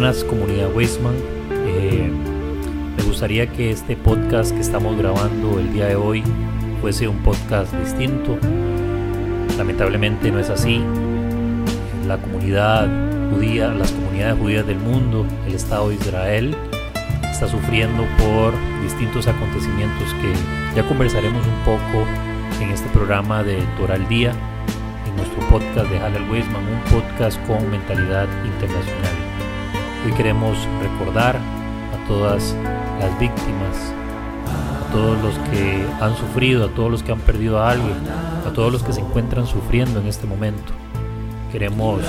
Buenas comunidad Weisman. Eh, me gustaría que este podcast que estamos grabando el día de hoy fuese un podcast distinto. Lamentablemente no es así. La comunidad judía, las comunidades judías del mundo, el Estado de Israel, está sufriendo por distintos acontecimientos que ya conversaremos un poco en este programa de Toral Día, en nuestro podcast de Halal Weisman, un podcast con mentalidad internacional. Hoy queremos recordar a todas las víctimas, a todos los que han sufrido, a todos los que han perdido a alguien, a todos los que se encuentran sufriendo en este momento. Queremos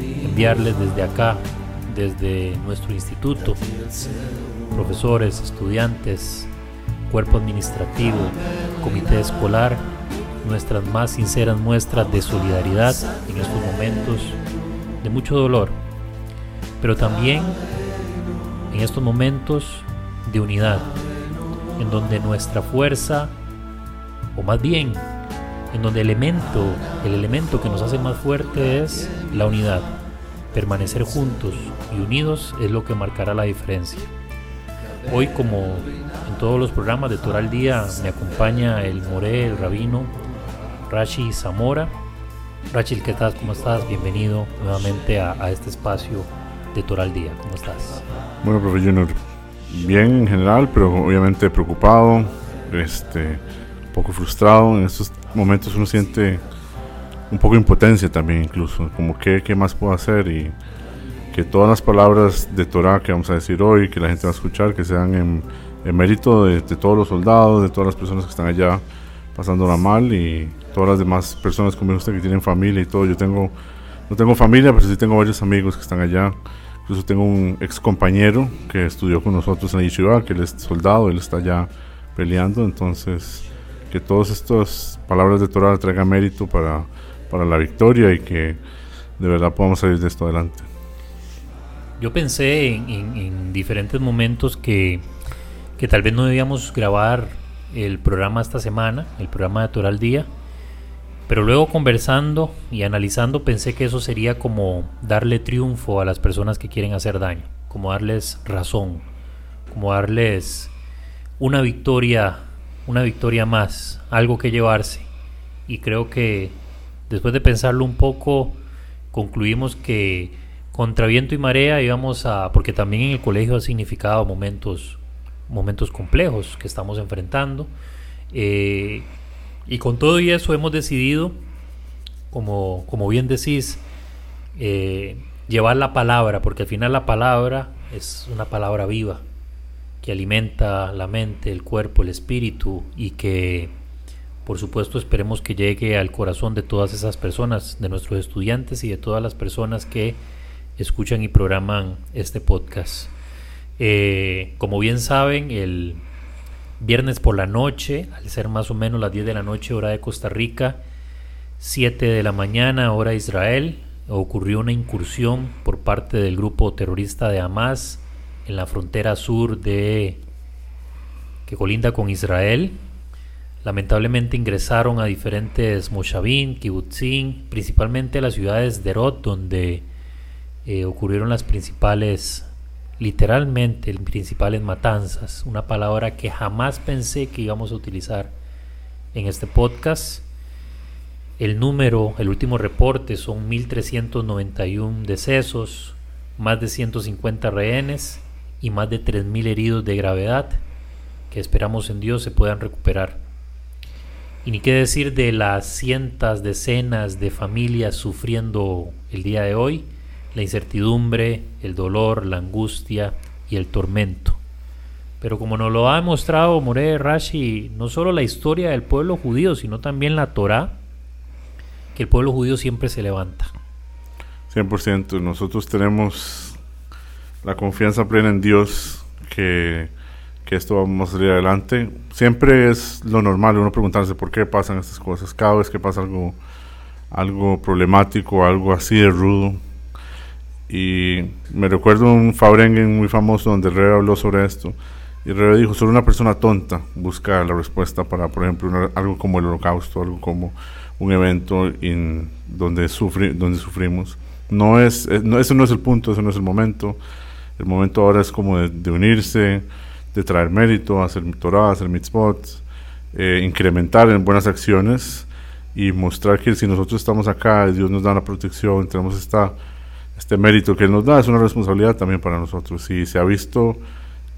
enviarles desde acá, desde nuestro instituto, profesores, estudiantes, cuerpo administrativo, comité escolar, nuestras más sinceras muestras de solidaridad en estos momentos de mucho dolor, pero también en estos momentos de unidad, en donde nuestra fuerza, o más bien, en donde el elemento, el elemento que nos hace más fuerte es la unidad. Permanecer juntos y unidos es lo que marcará la diferencia. Hoy, como en todos los programas de Toral Día, me acompaña el More, el rabino, Rashi Zamora. Rashi, ¿qué tal? ¿Cómo estás? Bienvenido nuevamente a, este espacio de Toral Día. ¿Cómo estás? Bueno, profe Junior, bien en general, pero obviamente preocupado, este, un poco frustrado. En estos momentos uno siente un poco impotencia también incluso, como que qué más puedo hacer y que todas las palabras de Torah que vamos a decir hoy, que la gente va a escuchar, que sean en, en mérito de, de, todos los soldados, de todas las personas que están allá pasándola mal y todas las demás personas como usted que tienen familia y todo. Yo tengo, no tengo familia, pero sí tengo varios amigos que están allá. Incluso tengo un ex compañero que estudió con nosotros en Yeshiva, que él es soldado, él está allá peleando. Entonces, que todas estas palabras de Torah traigan mérito para, para la victoria y que de verdad podamos salir de esto adelante. Yo pensé en, en, en diferentes momentos que, que, tal vez no debíamos grabar el programa esta semana, el programa de Toral Día, pero luego conversando y analizando pensé que eso sería como darle triunfo a las personas que quieren hacer daño, como darles razón, como darles una victoria, una victoria más, algo que llevarse. Y creo que después de pensarlo un poco, concluimos que contra viento y marea íbamos a, porque también en el colegio ha significado momentos, momentos complejos que estamos enfrentando. Eh, y con todo y eso hemos decidido, como, como bien decís, eh, llevar la palabra, porque al final la palabra es una palabra viva, que alimenta la mente, el cuerpo, el espíritu y que por supuesto esperemos que llegue al corazón de todas esas personas, de nuestros estudiantes y de todas las personas que escuchan y programan este podcast. Eh, como bien saben, el viernes por la noche, al ser más o menos las 10 de la noche hora de Costa Rica, 7 de la mañana hora de Israel, ocurrió una incursión por parte del grupo terrorista de Hamas en la frontera sur de que colinda con Israel. Lamentablemente ingresaron a diferentes moshavim, kibbutzim, principalmente a las ciudades de Erot, donde eh, ocurrieron las principales, literalmente, principales matanzas. Una palabra que jamás pensé que íbamos a utilizar en este podcast. El número, el último reporte son 1.391 decesos, más de 150 rehenes y más de 3.000 heridos de gravedad que esperamos en Dios se puedan recuperar. Y ni qué decir de las cientos, decenas de familias sufriendo el día de hoy, la incertidumbre, el dolor, la angustia y el tormento. Pero como nos lo ha demostrado More Rashi, no solo la historia del pueblo judío, sino también la Torah, que el pueblo judío siempre se levanta. 100%. Nosotros tenemos la confianza plena en Dios que, que, esto vamos a salir adelante. Siempre es lo normal uno preguntarse por qué pasan estas cosas. Cada vez que pasa algo, algo problemático, algo así de rudo. Y me recuerdo un Fabrengen muy famoso donde rey habló sobre esto. Y rey dijo, solo una persona tonta busca la respuesta para, por ejemplo, algo como el holocausto, algo como un evento en donde, sufri donde sufrimos. No es, no, ese no es el punto, ese no es el momento. El momento ahora es como de, unirse, de traer mérito, hacer Torah, hacer mitzvot, eh, incrementar en buenas acciones y mostrar que si nosotros estamos acá, Dios nos da la protección, tenemos esta, este mérito que nos da, es una responsabilidad también para nosotros. Y se ha visto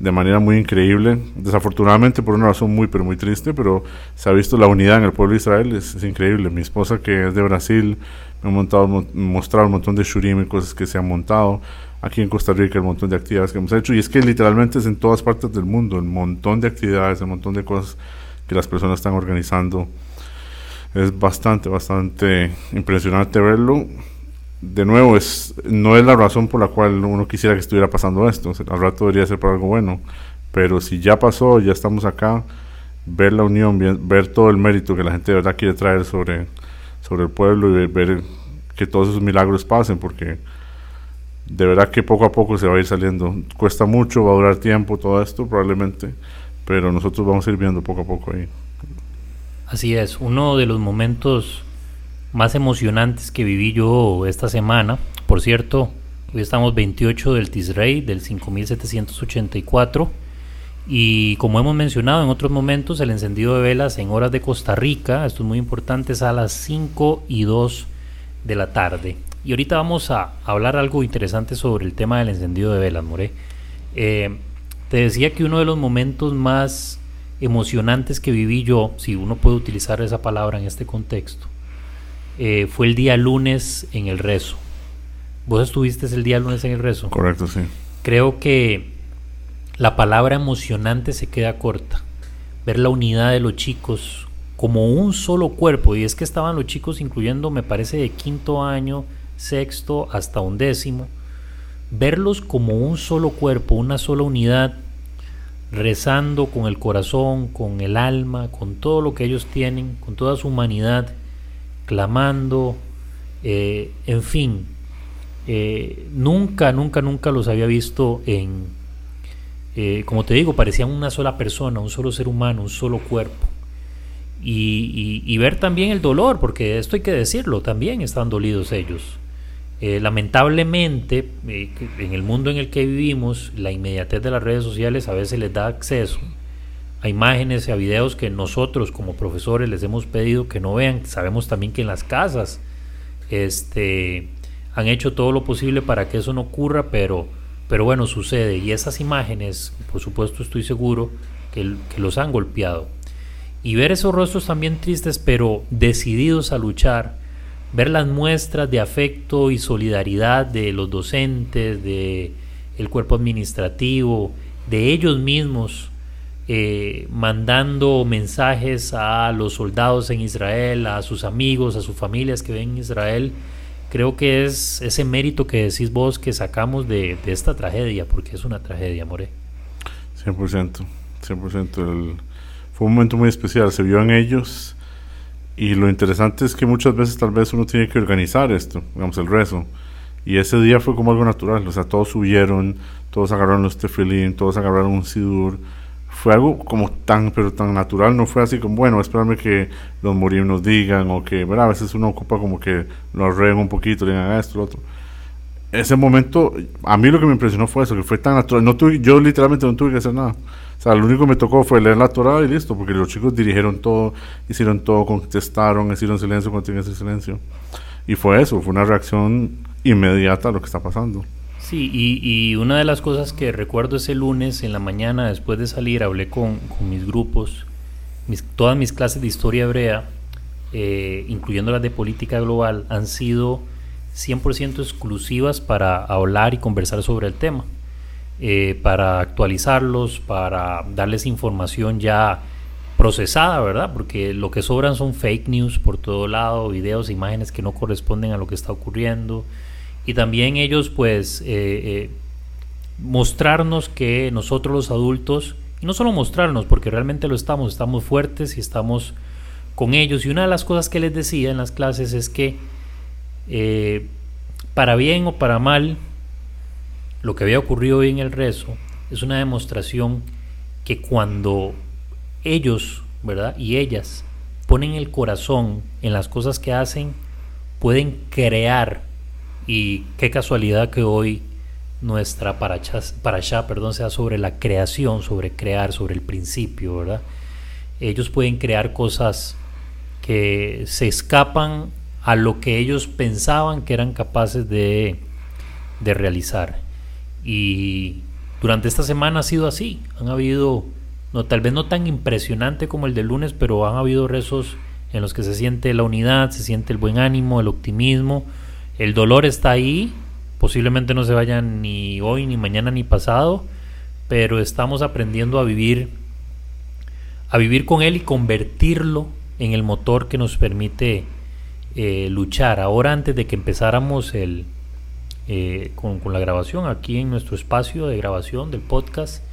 de manera muy increíble, desafortunadamente por una razón muy pero muy triste, pero se ha visto la unidad en el pueblo de Israel, es, increíble. Mi esposa que es de Brasil me ha montado, mostrado un montón de shurim y cosas que se han montado. Aquí en Costa Rica, un montón de actividades que hemos hecho. Y es que literalmente es en todas partes del mundo, un montón de actividades, un montón de cosas que las personas están organizando. Es bastante, bastante impresionante verlo de nuevo, es, no es la razón por la cual uno quisiera que estuviera pasando esto. al rato debería ser por algo bueno. Pero si ya pasó, ya estamos acá, ver la unión, ver, todo el mérito que la gente de verdad quiere traer sobre, sobre el pueblo y ver, que todos esos milagros pasen, porque de verdad que poco a poco se va a ir saliendo. Cuesta mucho, va a durar tiempo todo esto probablemente, pero nosotros vamos a ir viendo poco a poco ahí. Así es, uno de los momentos más emocionantes que viví yo esta semana. Por cierto, hoy estamos 28 del Tisrey del 5784 y como hemos mencionado en otros momentos, el encendido de velas en horas de Costa Rica, esto es muy importante, es a las 5 y 2 de la tarde. Y ahorita vamos a hablar algo interesante sobre el tema del encendido de velas, More. Eh, te decía que uno de los momentos más emocionantes que viví yo, si uno puede utilizar esa palabra en este contexto, eh, fue el día lunes en el rezo. ¿Vos estuviste el día lunes en el rezo? Correcto, sí. Creo que la palabra emocionante se queda corta. Ver la unidad de los chicos como un solo cuerpo. Y es que estaban los chicos incluyendo, me parece, de quinto año, sexto hasta undécimo. Verlos como un solo cuerpo, una sola unidad, rezando con el corazón, con el alma, con todo lo que ellos tienen, con toda su humanidad clamando, eh, en fin, eh, nunca, nunca, nunca los había visto en, eh, como te digo, parecían una sola persona, un solo ser humano, un solo cuerpo. Y, ver también el dolor, porque esto hay que decirlo, también están dolidos ellos. lamentablemente, en el mundo en el que vivimos, la inmediatez de las redes sociales a veces les da acceso a imágenes y a videos que nosotros como profesores les hemos pedido que no vean. Sabemos también que en las casas este, han hecho todo lo posible para que eso no ocurra, pero, pero bueno, sucede. Y esas imágenes, por supuesto, estoy seguro que, que los han golpeado. Y ver esos rostros también tristes, pero decididos a luchar, ver las muestras de afecto y solidaridad de los docentes, de el cuerpo administrativo, de ellos mismos, eh, mandando mensajes a los soldados en Israel, a sus amigos, a sus familias que ven en Israel. Creo que es ese mérito que decís vos que sacamos de, esta tragedia, porque es una tragedia, More. 100%, 100%. fue un momento muy especial, se vio en ellos y lo interesante es que muchas veces tal vez uno tiene que organizar esto, digamos el rezo. Y ese día fue como algo natural, o sea, todos subieron, todos agarraron los tefilín, todos agarraron un sidur, fue algo como tan, pero tan natural, no fue así como, bueno, esperarme que los morir digan, o que, ¿verdad? A veces uno ocupa como que lo arreguen un poquito, le digan ah, esto, lo otro. Ese momento, a mí lo que me impresionó fue eso, que fue tan natural. No tuve, yo literalmente no tuve que hacer nada. O sea, lo único que me tocó fue leer la Torah y listo, porque los chicos dirigieron todo, hicieron todo, contestaron, hicieron silencio cuando tenían ese silencio. Y fue eso, fue una reacción inmediata a lo que está pasando. Sí, y, una de las cosas que recuerdo ese lunes en la mañana, después de salir, hablé con, mis grupos, mis, todas mis clases de historia hebrea, eh, incluyendo las de política global, han sido 100% exclusivas para hablar y conversar sobre el tema, eh, para actualizarlos, para darles información ya procesada, ¿verdad? Porque lo que sobran son fake news por todo lado, videos, imágenes que no corresponden a lo que está ocurriendo y también ellos pues eh, eh, mostrarnos que nosotros los adultos, y no solo mostrarnos, porque realmente lo estamos, estamos fuertes y estamos con ellos. Y una de las cosas que les decía en las clases es que eh, para bien o para mal, lo que había ocurrido hoy en el rezo es una demostración que cuando ellos, ¿verdad? Y ellas ponen el corazón en las cosas que hacen, pueden crear. Y qué casualidad que hoy nuestra para allá perdón, sea sobre la creación, sobre crear, sobre el principio, ¿verdad? Ellos pueden crear cosas que se escapan a lo que ellos pensaban que eran capaces de, de realizar. Y durante esta semana ha sido así. Han habido, no, tal vez no tan impresionante como el de lunes, pero han habido rezos en los que se siente la unidad, se siente el buen ánimo, el optimismo. El dolor está ahí, posiblemente no se vaya ni hoy, ni mañana, ni pasado, pero estamos aprendiendo a vivir, a vivir con él y convertirlo en el motor que nos permite eh, luchar. Ahora antes de que empezáramos el, eh, con, la grabación aquí en nuestro espacio de grabación del podcast,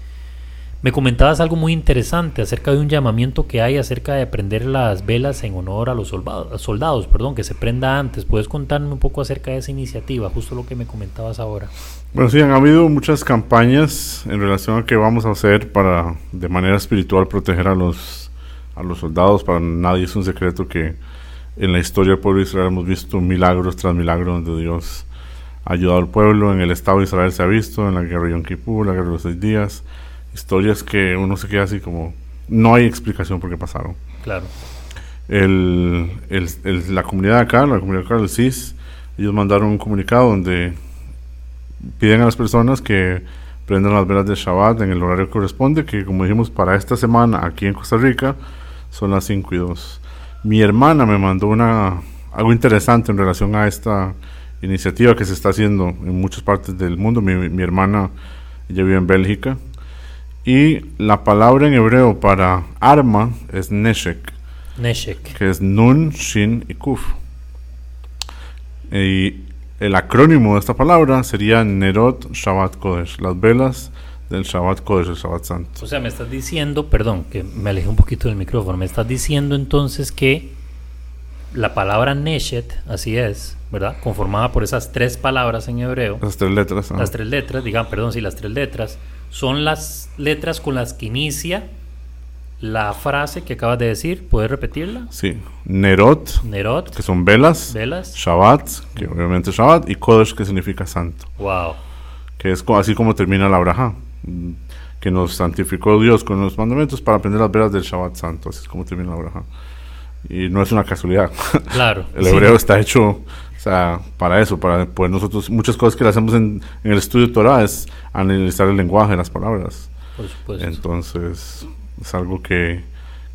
me comentabas algo muy interesante acerca de un llamamiento que hay acerca de prender las velas en honor a los soldados, soldados perdón, que se prenda antes. ¿Puedes contarme un poco acerca de esa iniciativa, justo lo que me comentabas ahora? Bueno, sí, han habido muchas campañas en relación a qué vamos a hacer para de manera espiritual proteger a los, a los soldados. Para nadie es un secreto que en la historia del pueblo de Israel hemos visto milagros tras milagros donde Dios ha ayudado al pueblo. En el Estado de Israel se ha visto, en la guerra de Yom Kippur, la guerra de los seis días. Historias que uno se queda así como... No hay explicación por qué pasaron. Claro. El, la comunidad acá, la comunidad acá del CIS, ellos mandaron un comunicado donde piden a las personas que prendan las velas de Shabbat en el horario que corresponde, que como dijimos para esta semana aquí en Costa Rica son las 5 y 2. Mi hermana me mandó una, algo interesante en relación a esta iniciativa que se está haciendo en muchas partes del mundo. Mi, mi hermana, ella vive en Bélgica. Y la palabra en hebreo para arma es neshek. Neshek. Que es nun, shin y kuf. Y el acrónimo de esta palabra sería Nerot Shabbat Kodesh, las velas del Shabbat Kodesh, el Shabbat Santo. O sea, me estás diciendo, perdón, que me alejé un poquito del micrófono, me estás diciendo entonces que la palabra Neshet, así es, ¿verdad? Conformada por esas tres palabras en hebreo. Las tres letras. Las tres letras, digan, perdón, sí, las tres letras, son las letras con las que inicia la frase que acabas de decir. ¿Puedes repetirla? Sí. Nerot. Nerot. Que son velas. Velas. Shabbat, que obviamente es Shabbat. Y Kodesh, que significa santo. Wow que es así como termina la braja, que nos santificó Dios con los mandamientos para aprender las veras del Shabbat Santo, así es como termina la braja. Y no es una casualidad. Claro. el hebreo está hecho o sea, para eso, para poder nosotros, muchas cosas que le hacemos en, el estudio de Torah es analizar el lenguaje, las palabras. Por supuesto. Entonces, es algo que,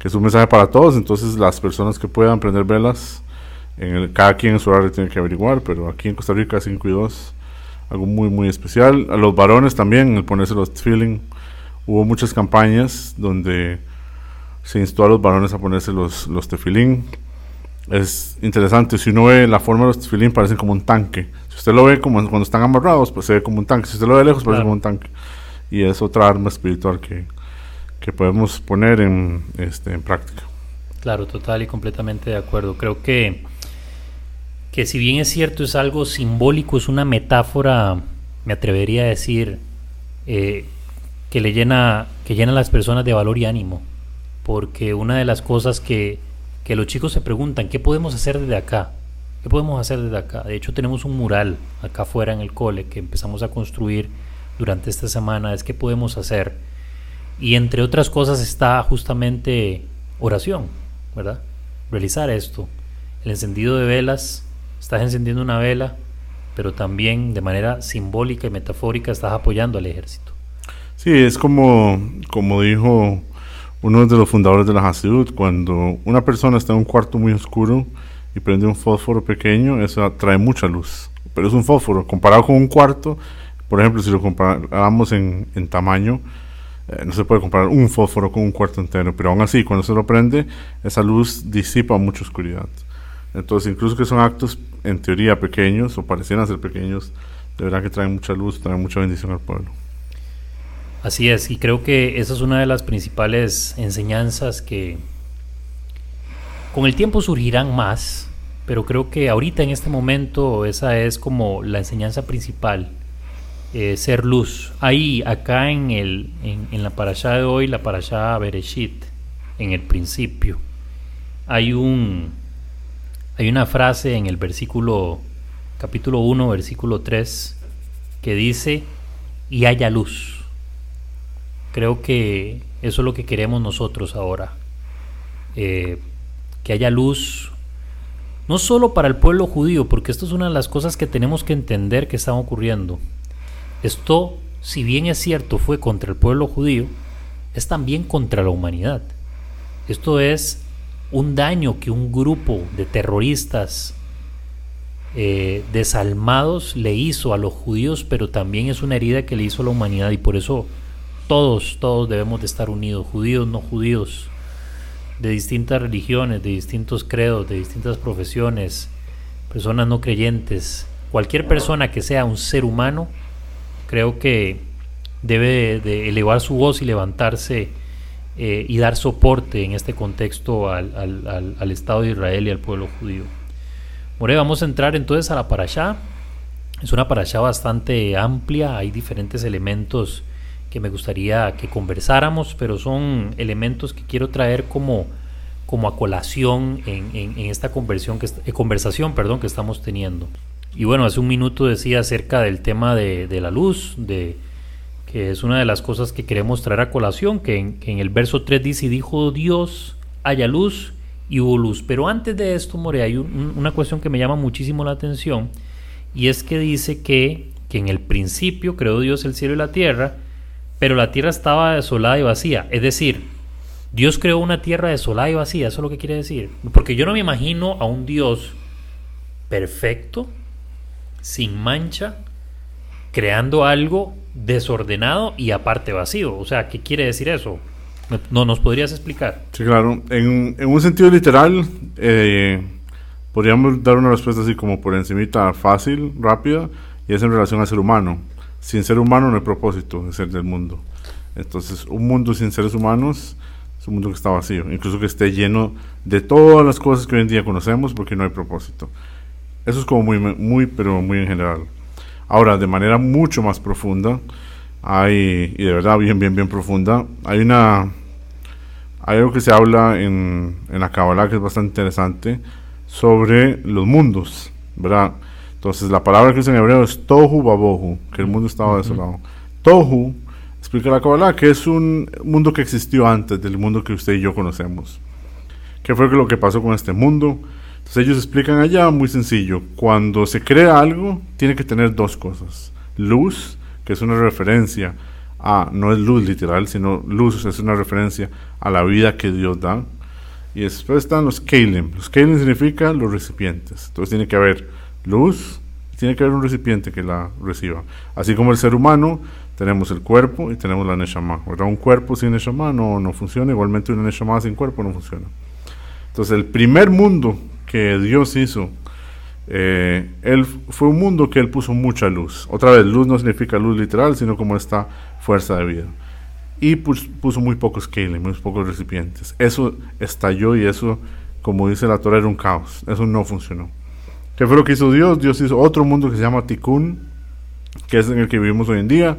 que es un mensaje para todos. Entonces, las personas que puedan aprender velas, en el, cada quien en su horario tiene que averiguar, pero aquí en Costa Rica 5 y 2 algo muy muy especial. A los varones también, el ponerse los feeling. Hubo muchas campañas donde se instó a los varones a ponerse los, los tefilín. Es interesante, si uno ve la forma de los tefilín parecen como un tanque. Si usted lo ve como cuando están amarrados, pues se ve como un tanque. Si usted lo ve lejos, parece como un tanque. Y es otra arma espiritual que, que podemos poner en, este, en práctica. Claro, total y completamente de acuerdo. Creo que que si bien es cierto es algo simbólico, es una metáfora, me atrevería a decir, eh, que le llena, que llena a las personas de valor y ánimo. Porque una de las cosas que, que los chicos se preguntan, ¿qué podemos hacer desde acá? ¿Qué podemos hacer desde acá? De hecho tenemos un mural acá afuera en el cole que empezamos a construir durante esta semana, es qué podemos hacer. Y entre otras cosas está justamente oración, ¿verdad? Realizar esto. El encendido de velas estás encendiendo una vela, pero también de manera simbólica y metafórica estás apoyando al ejército. Sí, es como, como dijo uno de los fundadores de la Hasidut, cuando una persona está en un cuarto muy oscuro y prende un fósforo pequeño, eso trae mucha luz. Pero es un fósforo, comparado con un cuarto, por ejemplo, si lo comparamos en, tamaño, eh, no se puede comparar un fósforo con un cuarto entero, pero aún así, cuando se lo prende, esa luz disipa mucha oscuridad. Entonces, incluso que son actos en teoría pequeños o parecieran ser pequeños, de verdad que traen mucha luz, traen mucha bendición al pueblo. Así es, y creo que esa es una de las principales enseñanzas que con el tiempo surgirán más, pero creo que ahorita en este momento esa es como la enseñanza principal, eh, ser luz. Ahí, acá en, el, en, la parasha de hoy, la parasha Bereshit, en el principio, hay un hay una frase en el versículo capítulo 1, versículo 3 que dice y haya luz. Creo que eso es lo que queremos nosotros ahora. Eh, que haya luz, no solo para el pueblo judío, porque esto es una de las cosas que tenemos que entender que están ocurriendo. Esto, si bien es cierto, fue contra el pueblo judío, es también contra la humanidad. Esto es un daño que un grupo de terroristas eh, desalmados le hizo a los judíos, pero también es una herida que le hizo a la humanidad y por eso todos, todos debemos de estar unidos, judíos, no judíos, de distintas religiones, de distintos credos, de distintas profesiones, personas no creyentes, cualquier persona que sea un ser humano, creo que debe de elevar su voz y levantarse eh, y dar soporte en este contexto al, al, Estado de Israel y al pueblo judío. More, vamos a entrar entonces a la parashá. Es una parashá bastante amplia, hay diferentes elementos que me gustaría que conversáramos, pero son elementos que quiero traer como, como a colación en, en, esta conversión que, eh, conversación perdón, que estamos teniendo. Y bueno, hace un minuto decía acerca del tema de, de la luz, de, que es una de las cosas que queremos traer a colación, que en, el verso 3 dice, dijo Dios, haya luz y hubo luz. Pero antes de esto, More, hay una cuestión que me llama muchísimo la atención, y es que dice que, que en el principio creó Dios el cielo y la tierra, pero la tierra estaba desolada y vacía. Es decir, Dios creó una tierra desolada y vacía, eso es lo que quiere decir. Porque yo no me imagino a un Dios perfecto, sin mancha, creando algo desordenado y aparte vacío. O sea, ¿qué quiere decir eso? ¿No nos podrías explicar? Sí, claro. En, un sentido literal, eh, podríamos dar una respuesta así como por encimita, fácil, rápida, y es en relación al ser humano. Sin ser humano no hay propósito de ser del mundo. Entonces, un mundo sin seres humanos es un mundo que está vacío, incluso que esté lleno de todas las cosas que hoy en día conocemos porque no hay propósito. Eso es como muy, muy, pero muy en general. Ahora, de manera mucho más profunda, hay, y de verdad bien, bien, bien profunda, hay una, hay algo que se habla en, en la Kabbalah que es bastante interesante sobre los mundos, ¿verdad? Entonces, la palabra que es en hebreo es Tohu Babohu, que el mundo estaba desolado. Tohu, explica la Kabbalah, que es un mundo que existió antes del mundo que usted y yo conocemos. ¿Qué fue lo que pasó con este mundo? Entonces ellos explican allá muy sencillo, cuando se crea algo tiene que tener dos cosas. Luz, que es una referencia a, no es luz literal, sino luz es una referencia a la vida que Dios da. Y después están los kelim. Los kelim significa los recipientes. Entonces tiene que haber luz, tiene que haber un recipiente que la reciba. Así como el ser humano, tenemos el cuerpo y tenemos la neshama. Un cuerpo sin neshama no, no funciona, igualmente una neshama sin cuerpo no funciona. Entonces el primer mundo que Dios hizo, eh, él fue un mundo que él puso mucha luz. Otra vez, luz no significa luz literal, sino como esta fuerza de vida. Y puso, muy pocos kelim, muy pocos recipientes. Eso estalló y eso, como dice la Torah, era un caos. Eso no funcionó. ¿Qué fue lo que hizo Dios? Dios hizo otro mundo que se llama Tikkun, que es en el que vivimos hoy en día.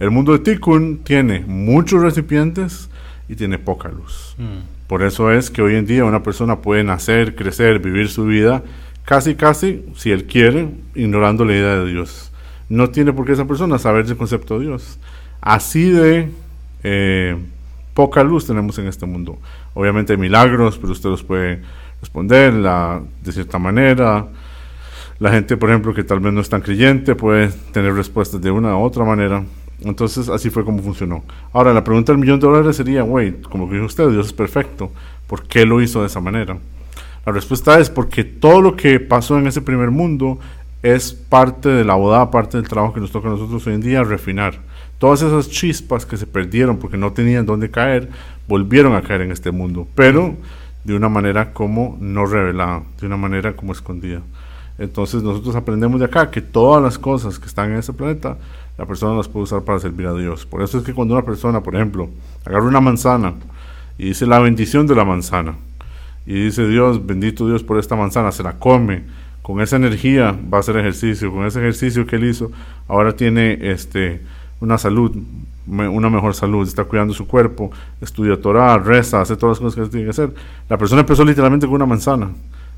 El mundo de Tikkun tiene muchos recipientes y tiene poca luz. Mm. Por eso es que hoy en día una persona puede nacer, crecer, vivir su vida casi, casi, si él quiere, ignorando la idea de Dios. No tiene por qué esa persona saber el concepto de Dios. Así de eh, poca luz tenemos en este mundo. Obviamente hay milagros, pero usted los puede responder la, de cierta manera. La gente, por ejemplo, que tal vez no es tan creyente, puede tener respuestas de una u otra manera. Entonces así fue como funcionó. Ahora la pregunta del millón de dólares sería, güey, como dijo usted, Dios es perfecto. ¿Por qué lo hizo de esa manera? La respuesta es porque todo lo que pasó en ese primer mundo es parte de la boda, parte del trabajo que nos toca a nosotros hoy en día refinar. Todas esas chispas que se perdieron porque no tenían dónde caer, volvieron a caer en este mundo, pero de una manera como no revelada, de una manera como escondida. Entonces nosotros aprendemos de acá que todas las cosas que están en ese planeta la persona las puede usar para servir a Dios. Por eso es que cuando una persona, por ejemplo, agarra una manzana y dice la bendición de la manzana, y dice Dios, bendito Dios por esta manzana, se la come, con esa energía va a hacer ejercicio, con ese ejercicio que él hizo, ahora tiene este, una salud una mejor salud, está cuidando su cuerpo, estudia Torah, reza, hace todas las cosas que tiene que hacer. La persona empezó literalmente con una manzana,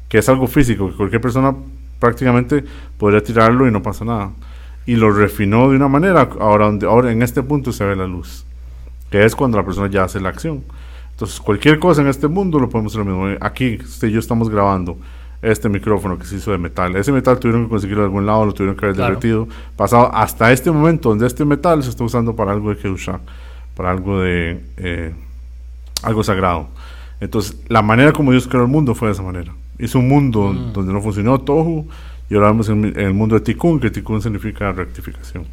que es algo físico, que cualquier persona prácticamente podría tirarlo y no pasa nada. Y lo refinó de una manera, ahora, donde, ahora en este punto se ve la luz, que es cuando la persona ya hace la acción. Entonces, cualquier cosa en este mundo lo podemos hacer lo mismo. Aquí, usted y yo estamos grabando este micrófono que se hizo de metal. Ese metal tuvieron que conseguirlo de algún lado, lo tuvieron que haber derretido. Pasado hasta este momento donde este metal se está usando para algo de Kedusha, para algo de eh, algo sagrado. Entonces, la manera como Dios creó el mundo fue de esa manera. Hizo un mundo mm. donde no funcionó Tohu y ahora vemos en, el mundo de Tikkun, que Tikkun significa rectificación.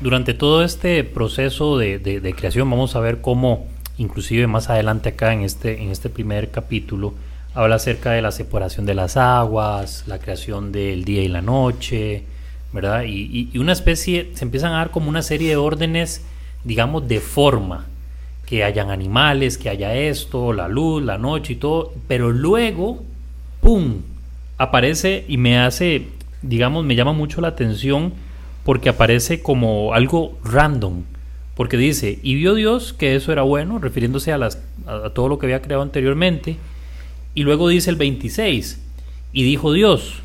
Durante todo este proceso de, de, creación vamos a ver cómo, inclusive más adelante acá en este, en este primer capítulo, habla acerca de la separación de las aguas, la creación del día y la noche, ¿verdad? Y, y, una especie, se empiezan a dar como una serie de órdenes, digamos, de forma, que hayan animales, que haya esto, la luz, la noche y todo, pero luego, ¡pum!, aparece y me hace, digamos, me llama mucho la atención porque aparece como algo random, porque dice, y vio Dios que eso era bueno, refiriéndose a, las, a todo lo que había creado anteriormente, y luego dice el 26, y dijo Dios,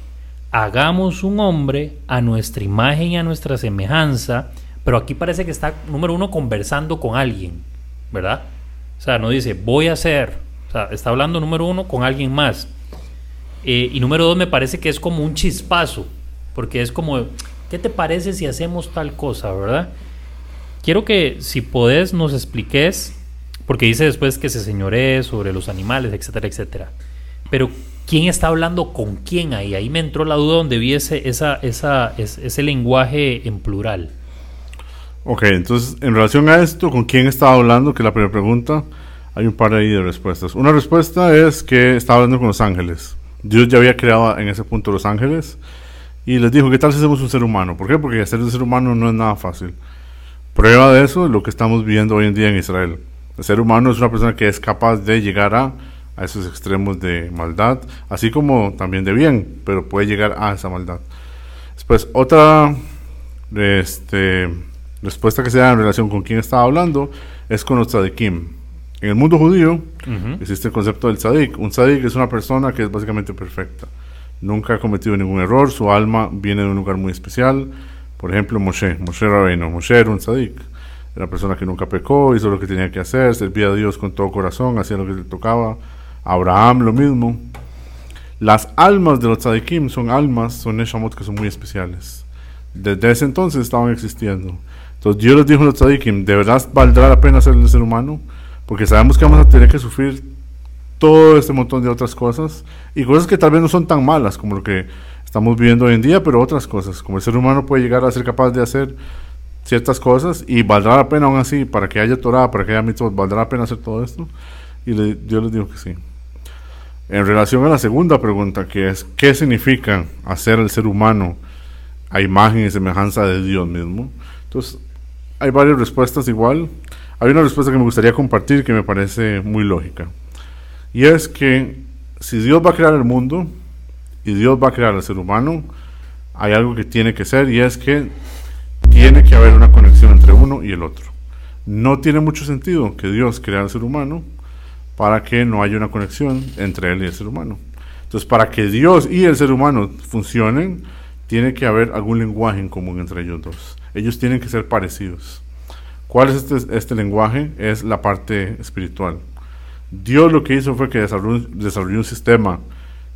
hagamos un hombre a nuestra imagen y a nuestra semejanza, pero aquí parece que está, número uno, conversando con alguien, ¿verdad? O sea, no dice, voy a hacer, o sea, está hablando número uno con alguien más. Eh, y número dos, me parece que es como un chispazo, porque es como, ¿qué te parece si hacemos tal cosa, verdad? Quiero que si podés nos expliques porque dice después que se señoree sobre los animales, etcétera, etcétera. Pero ¿quién está hablando con quién ahí? Ahí me entró la duda donde vi ese, esa, esa, ese lenguaje en plural. Ok, entonces en relación a esto, ¿con quién estaba hablando? Que la primera pregunta, hay un par ahí de respuestas. Una respuesta es que estaba hablando con los ángeles. Dios ya había creado en ese punto los ángeles y les dijo, ¿qué tal si hacemos un ser humano? ¿Por qué? Porque hacer un ser humano no es nada fácil. Prueba de eso es lo que estamos viviendo hoy en día en Israel. El ser humano es una persona que es capaz de llegar a, a esos extremos de maldad, así como también de bien, pero puede llegar a esa maldad. Después, otra este, respuesta que se da en relación con quién estaba hablando es con los tzadikim. En el mundo judío existe el concepto del tzadik. Un tzadik es una persona que es básicamente perfecta. Nunca ha cometido ningún error, su alma viene de un lugar muy especial. Por ejemplo, Moshe, Moshe Rabbeinu. Moshe era un tzadik. Era una persona que nunca pecó, hizo lo que tenía que hacer, servía a Dios con todo corazón, hacía lo que le tocaba. Abraham lo mismo. Las almas de los tzadikim son almas, son neshamot que son muy especiales. Desde ese entonces estaban existiendo. Entonces Dios les dijo a los tzadikim, ¿de verdad valdrá la pena ser el ser humano? Porque sabemos que vamos a tener que sufrir todo este montón de otras cosas y cosas que tal vez no son tan malas como lo que estamos viviendo hoy en día, pero otras cosas, como el ser humano puede llegar a ser capaz de hacer ciertas cosas y valdrá la pena aún así, para que haya Torah, para que haya mitzvot, valdrá la pena hacer todo esto. Y le, yo les digo que sí. En relación a la segunda pregunta, que es, ¿qué significa hacer el ser humano a imagen y semejanza de Dios mismo? Entonces, hay varias respuestas igual. Hay una respuesta que me gustaría compartir que me parece muy lógica. Y es que si Dios va a crear el mundo y Dios va a crear al ser humano, hay algo que tiene que ser y es que tiene que haber una conexión entre uno y el otro. No tiene mucho sentido que Dios crea al ser humano para que no haya una conexión entre él y el ser humano. Entonces, para que Dios y el ser humano funcionen, tiene que haber algún lenguaje en común entre ellos dos. Ellos tienen que ser parecidos. ¿Cuál es este, este lenguaje? Es la parte espiritual. Dios lo que hizo fue que desarrolló, un sistema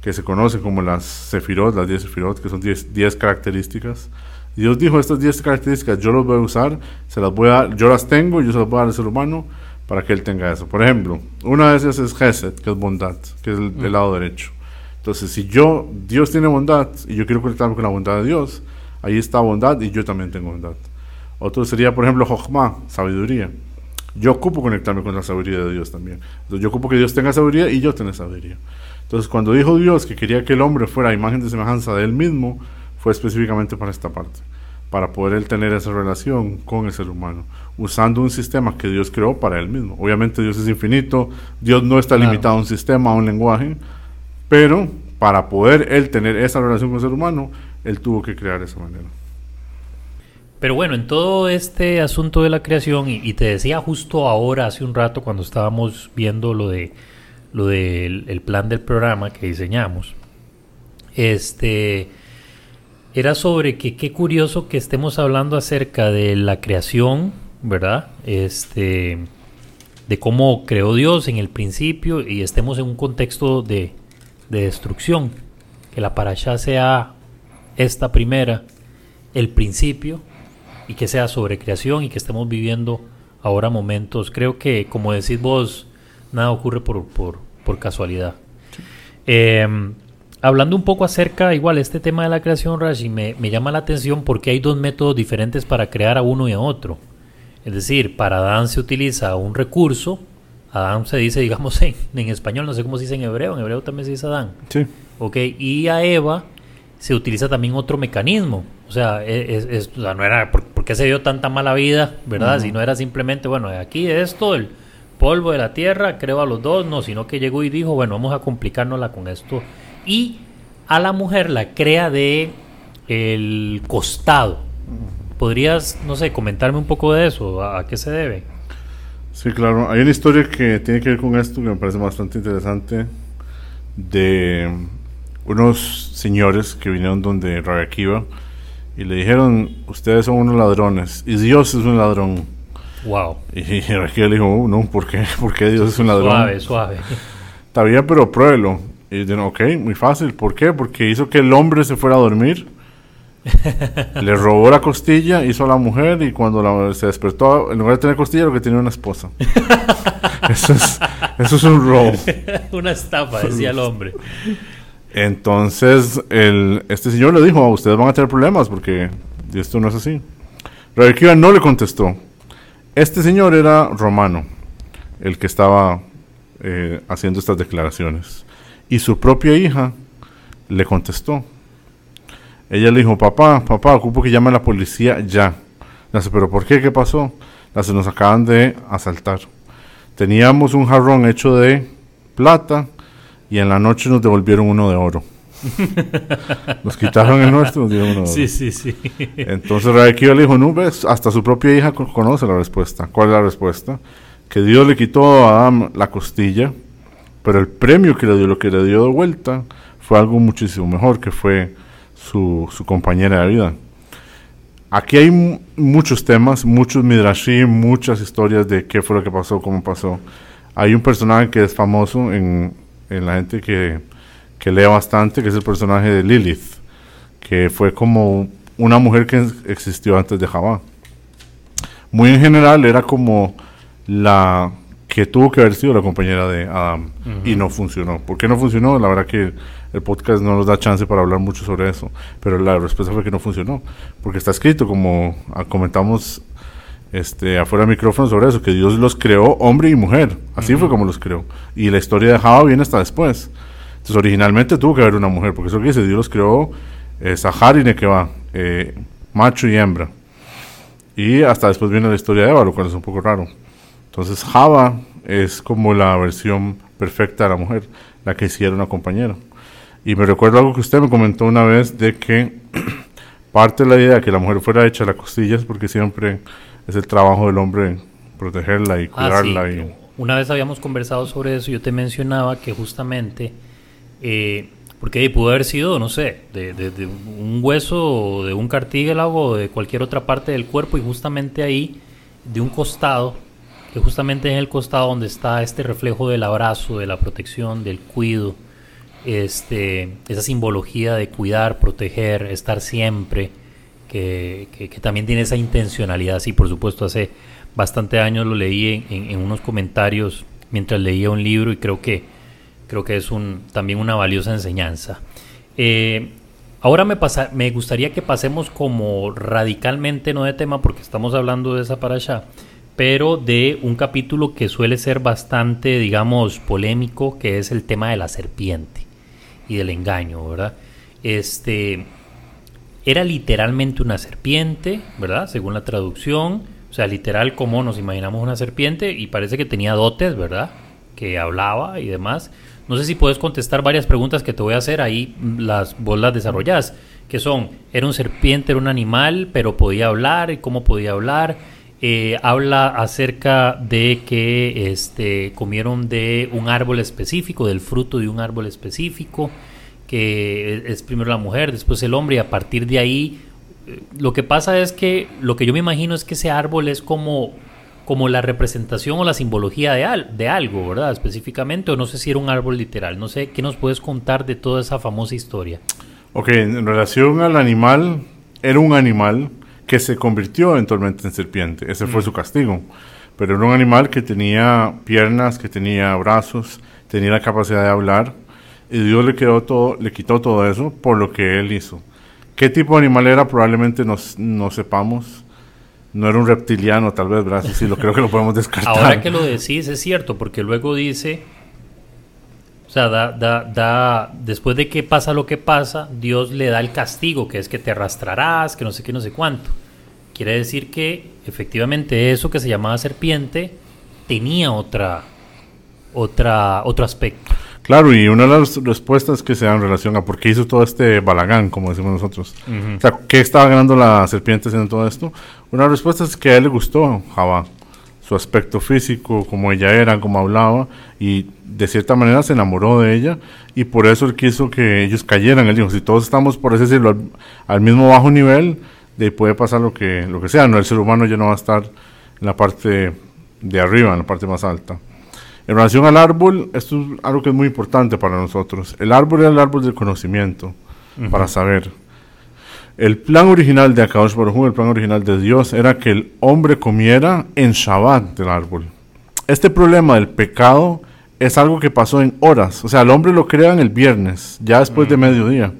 que se conoce como las sefirot, las 10 sefirot, que son 10 características Dios dijo, estas 10 características yo las voy a usar, se las voy a yo las tengo, yo se las voy a dar al ser humano para que él tenga eso. Por ejemplo, una de esas es Gesed, que es bondad, que es el, mm. lado derecho. Entonces, si yo, Dios tiene bondad y yo quiero conectarme con la bondad de Dios, ahí está bondad y yo también tengo bondad. Otro sería, por ejemplo, Jochma, sabiduría. Yo ocupo conectarme con la sabiduría de Dios también. Entonces, yo ocupo que Dios tenga sabiduría y yo tenga sabiduría. Entonces, cuando dijo Dios que quería que el hombre fuera imagen de semejanza de él mismo, fue específicamente para esta parte, para poder él tener esa relación con el ser humano, usando un sistema que Dios creó para él mismo. Obviamente Dios es infinito, Dios no está limitado a un sistema, a un lenguaje, pero para poder él tener esa relación con el ser humano, él tuvo que crear esa manera. Pero bueno, en todo este asunto de la creación, y, te decía justo ahora, hace un rato, cuando estábamos viendo lo de lo del el plan del programa que diseñamos, este era sobre que qué curioso que estemos hablando acerca de la creación, ¿verdad? Este de cómo creó Dios en el principio y estemos en un contexto de, de destrucción. Que la parasha sea esta primera, el principio, y que sea sobre creación y que estemos viviendo ahora momentos. Creo que, como decís vos, nada ocurre por, por, por casualidad. Em, hablando un poco acerca, igual, este tema de la creación, Rashi, me, me, llama la atención porque hay dos métodos diferentes para crear a uno y a otro. Es decir, para Adán se utiliza un recurso, Adán se dice, digamos, en, en español, no sé cómo se dice en hebreo, en hebreo también se dice Adán. Sí. Ok, y a Eva se utiliza también otro mecanismo. O sea, es, no era, ¿por, qué se dio tanta mala vida, verdad? Si no era simplemente, bueno, aquí esto, el polvo de la tierra, creo a los dos, no, sino que llegó y dijo, bueno, vamos a complicárnosla con esto. Y a la mujer la crea de el costado. ¿Podrías, no sé, comentarme un poco de eso? ¿A, qué se debe? Sí, claro. Hay una historia que tiene que ver con esto que me parece bastante interesante de unos señores que vinieron donde Rabbi Akiva y le dijeron, ustedes son unos ladrones y Dios es un ladrón. Wow. Y le dijo, oh, no, ¿por qué? ¿por qué Dios es un ladrón? Suave, suave. Está bien, pero pruébelo. Y dijeron, ok, muy fácil. ¿Por qué? Porque hizo que el hombre se fuera a dormir. le robó la costilla, hizo a la mujer y cuando se despertó, en lugar de tener costilla, lo que tenía una esposa. eso, es, eso es un robo. una estafa, decía el hombre. Entonces, el, este señor le dijo, ustedes van a tener problemas porque esto no es así. Rebequiva no le contestó. Este señor era romano, el que estaba eh, haciendo estas declaraciones. Y su propia hija le contestó. Ella le dijo, papá, papá, ocupo que llame a la policía ya. Dice, pero ¿por qué? ¿Qué pasó? Dice, nos acaban de asaltar. Teníamos un jarrón hecho de plata y en la noche nos devolvieron uno de oro. nos quitaron el nuestro, nos dieron uno de oro. Sí, sí, sí. Entonces Rebequía le dijo, no ves, hasta su propia hija conoce la respuesta. ¿Cuál es la respuesta? Que Dios le quitó a Adán la costilla, pero el premio que le dio, lo que le dio de vuelta, fue algo muchísimo mejor, que fue su, su compañera de vida. Aquí hay muchos temas, muchos midrashim, muchas historias de qué fue lo que pasó, cómo pasó. Hay un personaje que es famoso en, en la gente que, que lee bastante, que es el personaje de Lilith, que fue como una mujer que existió antes de Jabá. Muy en general era como la que tuvo que haber sido la compañera de Adam y no funcionó. ¿Por qué no funcionó? La verdad que el podcast no nos da chance para hablar mucho sobre eso, pero la respuesta fue que no funcionó, porque está escrito como comentamos este, afuera del micrófono sobre eso, que Dios los creó hombre y mujer. Así fue como los creó. Y la historia de Java viene hasta después. Entonces, originalmente tuvo que haber una mujer, porque eso que dice, Dios los creó eh, Sahar y Nekeba, eh, macho y hembra. Y hasta después viene la historia de Eva, lo cual es un poco raro. Entonces, Java es como la versión perfecta de la mujer, la que hiciera una compañera. Y me recuerdo algo que usted me comentó una vez de que parte de la idea de que la mujer fuera hecha a las costillas, porque siempre es el trabajo del hombre protegerla y ah, cuidarla. y... Una vez habíamos conversado sobre eso, yo te mencionaba que justamente, eh, porque pudo haber sido, no sé, de, un hueso o de un cartílago o de cualquier otra parte del cuerpo y justamente ahí, de un costado, que justamente en el costado donde está este reflejo del abrazo, de la protección, del cuido, este, esa simbología de cuidar, proteger, estar siempre, que, también tiene esa intencionalidad. Sí, por supuesto, hace bastante años lo leí en, unos comentarios mientras leía un libro y creo que, creo que es un, también una valiosa enseñanza. Eh, ahora me, pasa, me gustaría que pasemos como radicalmente, no de tema, porque estamos hablando de esa para allá, pero de un capítulo que suele ser bastante, digamos, polémico, que es el tema de la serpiente y del engaño, ¿verdad? Este, era literalmente una serpiente, ¿verdad? Según la traducción. O sea, literal como nos imaginamos una serpiente y parece que tenía dotes, ¿verdad? Que hablaba y demás. No sé si puedes contestar varias preguntas que te voy a hacer, ahí las, vos las desarrollás, que son, era un serpiente, era un animal, pero podía hablar, cómo podía hablar. Eh, habla acerca de que este, comieron de un árbol específico, del fruto de un árbol específico, que es primero la mujer, después el hombre, y a partir de ahí, eh, lo que pasa es que lo que yo me imagino es que ese árbol es como como la representación o la simbología de, al, de algo, ¿verdad? Específicamente, o no sé si era un árbol literal. No sé, ¿qué nos puedes contar de toda esa famosa historia? Ok, en relación al animal, era un animal que se convirtió eventualmente en serpiente. Ese fue mm. su castigo. Pero era un animal que tenía piernas, que tenía brazos, tenía la capacidad de hablar. Y Dios le, todo, quitó todo eso por lo que él hizo. ¿Qué tipo de animal era? Probablemente no, no sepamos no era un reptiliano, tal vez, ¿verdad? Sí, lo creo que lo podemos descartar. Ahora que lo decís, es cierto, porque luego dice, o sea, da, da, da, después de que pasa lo que pasa, Dios le da el castigo, que es que te arrastrarás, que no sé qué, no sé cuánto. Quiere decir que efectivamente eso que se llamaba serpiente tenía otra, otra, otro aspecto. Claro, y una de las respuestas que se dan en relación a por qué hizo todo este balagán, como decimos nosotros. O sea, ¿qué estaba ganando la serpiente haciendo todo esto? Una respuesta es que a él le gustó Java, su aspecto físico, como ella era, como hablaba, y de cierta manera se enamoró de ella, y por eso él quiso que ellos cayeran. Él dijo, si todos estamos, por así decirlo, al, mismo bajo nivel, de puede pasar lo que, lo que sea. No, el ser humano ya no va a estar en la parte de arriba, en la parte más alta. En relación al árbol, esto es algo que es muy importante para nosotros. El árbol es el árbol del conocimiento, para saber. El plan original de Akadosh Baruj el plan original de Dios, era que el hombre comiera en Shabbat del árbol. Este problema del pecado es algo que pasó en horas. O sea, el hombre lo crea en el viernes, ya después de mediodía.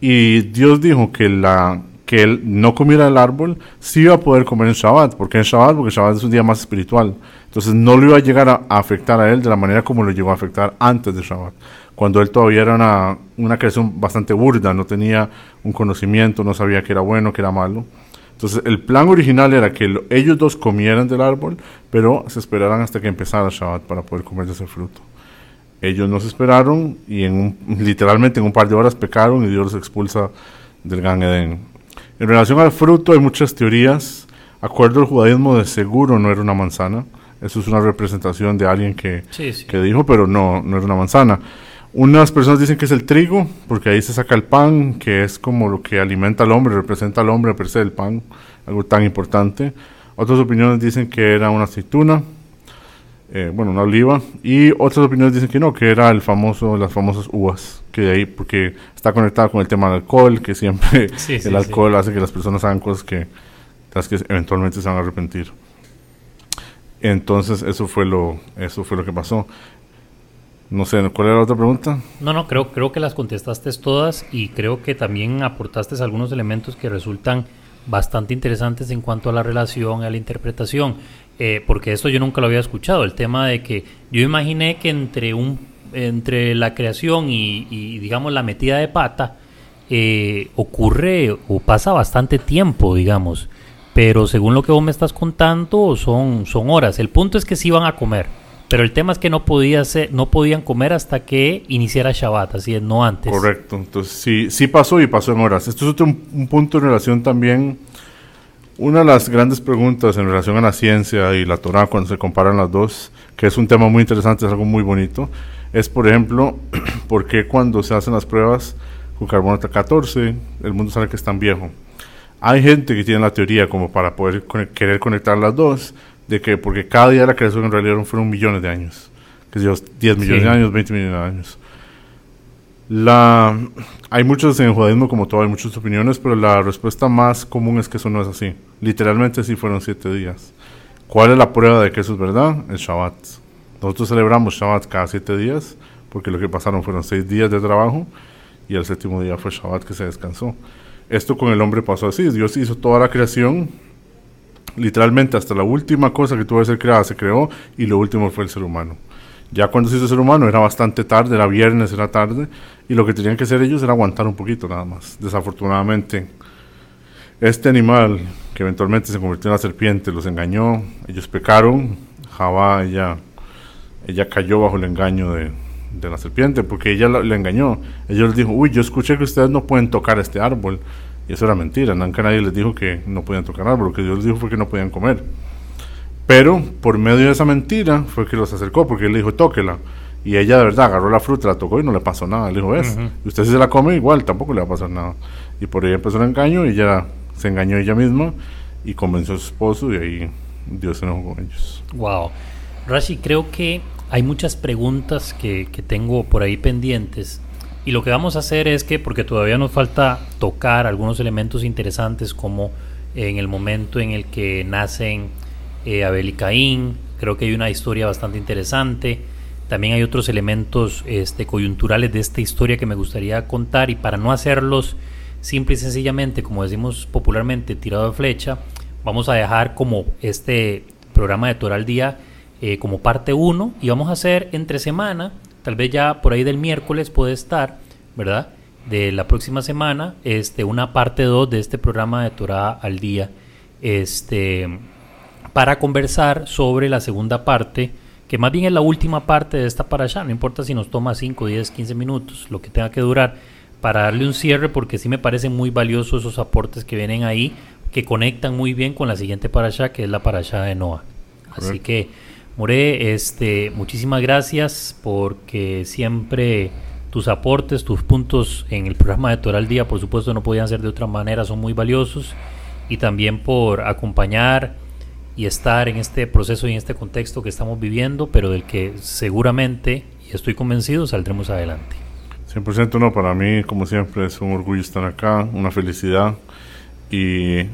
Y Dios dijo que la que él no comiera el árbol, sí iba a poder comer en Shabbat. porque en Shabbat? Porque Shabbat es un día más espiritual. Entonces no lo iba a llegar a, afectar a él de la manera como lo llegó a afectar antes de Shabbat. Cuando él todavía era una, creación bastante burda, no tenía un conocimiento, no sabía que era bueno, que era malo. Entonces el plan original era que ellos dos comieran del árbol, pero se esperaran hasta que empezara Shabbat para poder comer ese fruto. Ellos no se esperaron y en literalmente en un par de horas pecaron y Dios los expulsa del Gan Eden. En relación al fruto hay muchas teorías. Acuerdo al judaísmo de seguro no era una manzana. Eso es una representación de alguien que, que dijo, pero no, no era una manzana. Unas personas dicen que es el trigo, porque ahí se saca el pan, que es como lo que alimenta al hombre, representa al hombre per se el pan, algo tan importante. Otras opiniones dicen que era una aceituna, eh, bueno, una oliva, y otras opiniones dicen que no, que era el famoso, las famosas uvas, que de ahí, porque está conectado con el tema del alcohol, que siempre el alcohol hace que las personas hagan cosas que las que eventualmente se van a arrepentir. Entonces eso fue lo, eso fue lo que pasó. No sé, ¿cuál era la otra pregunta? No, no, creo, creo que las contestaste todas y creo que también aportaste algunos elementos que resultan bastante interesantes en cuanto a la relación, a la interpretación. Eh, porque esto yo nunca lo había escuchado, el tema de que yo imaginé que entre, un, entre la creación y, digamos la metida de pata eh, ocurre o pasa bastante tiempo, digamos, pero según lo que vos me estás contando son, son horas. El punto es que sí van a comer. Pero el tema es que no, podía ser, no podían comer hasta que iniciara Shabbat, así es, no antes. Correcto, entonces sí, sí pasó y pasó en horas. Esto es otro, un punto en relación también una de las grandes preguntas en relación a la ciencia y la Torah cuando se comparan las dos, que es un tema muy interesante, es algo muy bonito, es por ejemplo, por qué cuando se hacen las pruebas con carbonato 14, el mundo sabe que es tan viejo. Hay gente que tiene la teoría como para poder querer conectar las dos, de que porque cada día de la creación en realidad fueron millones de años, que es 10 millones de años, 20 millones de años. La, hay muchos en el judaísmo, como todo, hay muchas opiniones, pero la respuesta más común es que eso no es así. Literalmente sí fueron siete días. ¿Cuál es la prueba de que eso es verdad? El Shabbat. Nosotros celebramos Shabbat cada siete días, porque lo que pasaron fueron seis días de trabajo y el séptimo día fue Shabbat que se descansó. Esto con el hombre pasó así. Dios hizo toda la creación, literalmente hasta la última cosa que tuvo que ser creada se creó y lo último fue el ser humano. Ya cuando se hizo ser humano era bastante tarde, era viernes, era tarde, y lo que tenían que hacer ellos era aguantar un poquito nada más. Desafortunadamente, este animal que eventualmente se convirtió en una serpiente los engañó, ellos pecaron, Jabá, ella, ella cayó bajo el engaño de, de la serpiente, porque ella le engañó. Ella les dijo, uy, yo escuché que ustedes no pueden tocar este árbol. Y eso era mentira, nunca nadie les dijo que no podían tocar árbol, lo que Dios les dijo fue que no podían comer. Pero por medio de esa mentira fue que los acercó, porque él le dijo, tóquela. Y ella de verdad agarró la fruta, la tocó y no le pasó nada. Le dijo, ves, y usted si se la come igual, tampoco le va a pasar nada. Y por ahí empezó el engaño y ella se engañó ella misma y convenció a su esposo y ahí Dios se enojó con ellos. Wow. Rashi, creo que hay muchas preguntas que, tengo por ahí pendientes. Y lo que vamos a hacer es que, porque todavía nos falta tocar algunos elementos interesantes como en el momento en el que nacen eh, Abel y Caín, creo que hay una historia bastante interesante. También hay otros elementos este, coyunturales de esta historia que me gustaría contar y para no hacerlos simple y sencillamente, como decimos popularmente, tirado de flecha, vamos a dejar como este programa de Toral Día eh, como parte 1 y vamos a hacer entre semana, tal vez ya por ahí del miércoles puede estar, ¿verdad? De la próxima semana, este, una parte 2 de este programa de Torah al día, este, para conversar sobre la segunda parte, que más bien es la última parte de esta para allá, no importa si nos toma 5, 10, 15 minutos, lo que tenga que durar, para darle un cierre, porque sí me parecen muy valiosos esos aportes que vienen ahí, que conectan muy bien con la siguiente para allá, que es la para allá de Noah. Así que More, este, muchísimas gracias porque siempre tus aportes, tus puntos en el programa de Toral Día, por supuesto, no podían ser de otra manera, son muy valiosos. Y también por acompañar y estar en este proceso y en este contexto que estamos viviendo, pero del que seguramente, y estoy convencido, saldremos adelante. 100% no, para mí, como siempre, es un orgullo estar acá, una felicidad. Y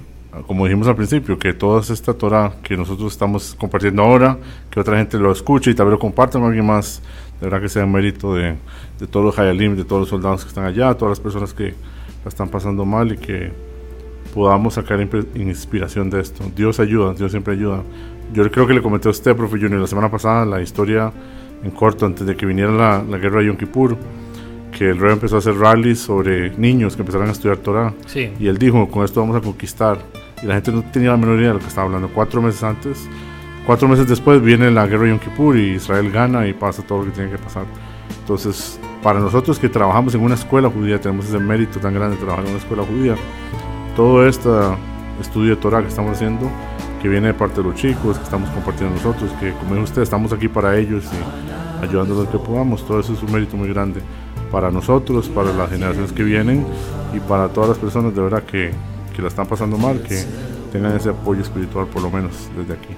como dijimos al principio, que toda esta Torah que nosotros estamos compartiendo ahora, que otra gente lo escuche y tal vez lo comparta con alguien más, de verdad que sea mérito de, de todos los Hayalim, de todos los soldados que están allá, todas las personas que la están pasando mal y que podamos sacar inspiración de esto. Dios ayuda, Dios siempre ayuda. Yo creo que le comenté a usted, profe Junior, la semana pasada la historia en corto, antes de que viniera la, la guerra de Yom Kippur que el rey empezó a hacer rallies sobre niños que empezaron a estudiar Torah. Y él dijo, con esto vamos a conquistar. Y la gente no tenía la menor idea de lo que estaba hablando. Cuatro meses antes, cuatro meses después viene la guerra de Yom Kippur y Israel gana y pasa todo lo que tiene que pasar. Entonces, para nosotros que trabajamos en una escuela judía, tenemos ese mérito tan grande de trabajar en una escuela judía, todo este estudio de Torah que estamos haciendo, que viene de parte de los chicos, que estamos compartiendo nosotros, que como dijo usted, estamos aquí para ellos y ayudándolos que podamos, todo eso es un mérito muy grande para nosotros, para las generaciones que vienen y para todas las personas de verdad que, que la están pasando mal, que tengan ese apoyo espiritual por lo menos desde aquí.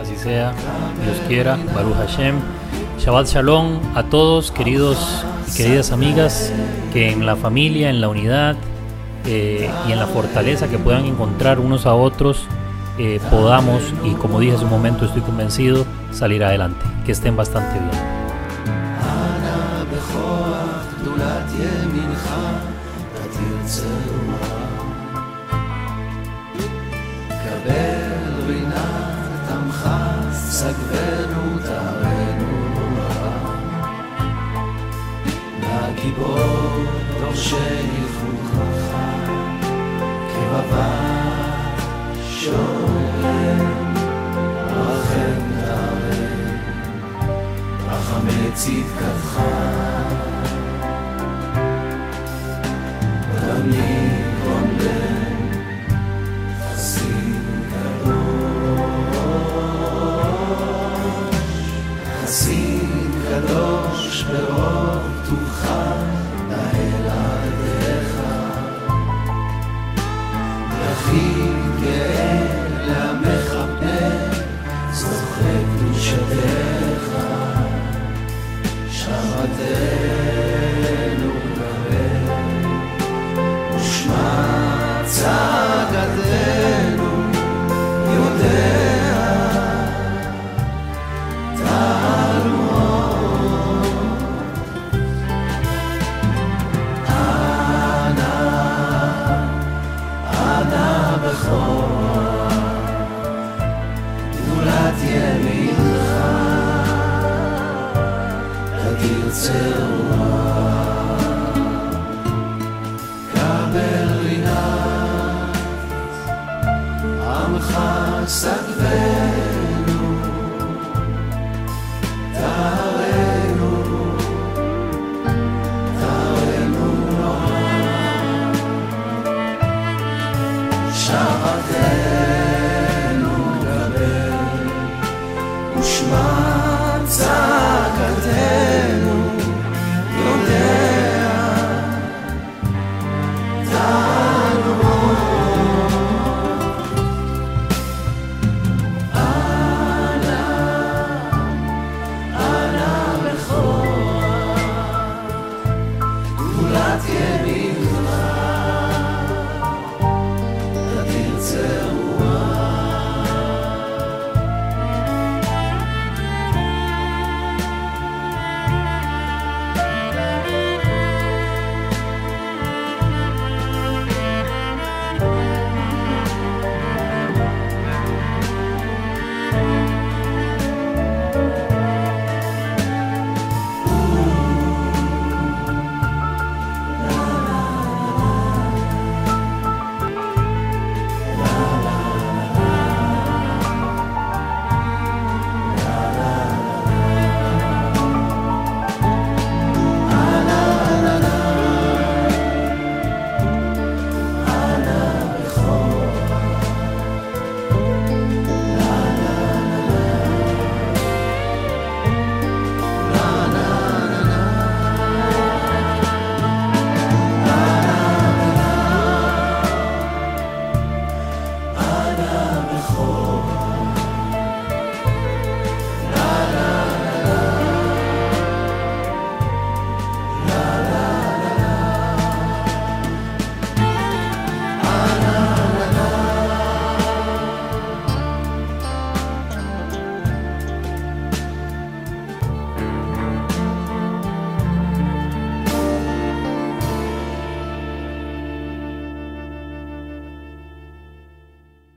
Así sea, Dios quiera, Baruch Hashem. Shabbat Shalom a todos, queridos y queridas amigas, que en la familia, en la unidad eh, y en la fortaleza que puedan encontrar unos a otros, eh, podamos, y como dije hace un momento, estoy convencido, salir adelante. Que estén bastante bien. גדולת ימינך, אתה תרצה אומה. קבל רינת עמך, סגבנו תארנו אומה. מהגיבור דורשי חוכך, כבבה שורם, רחם תארם, רחמי צדקתך. Assim kadosh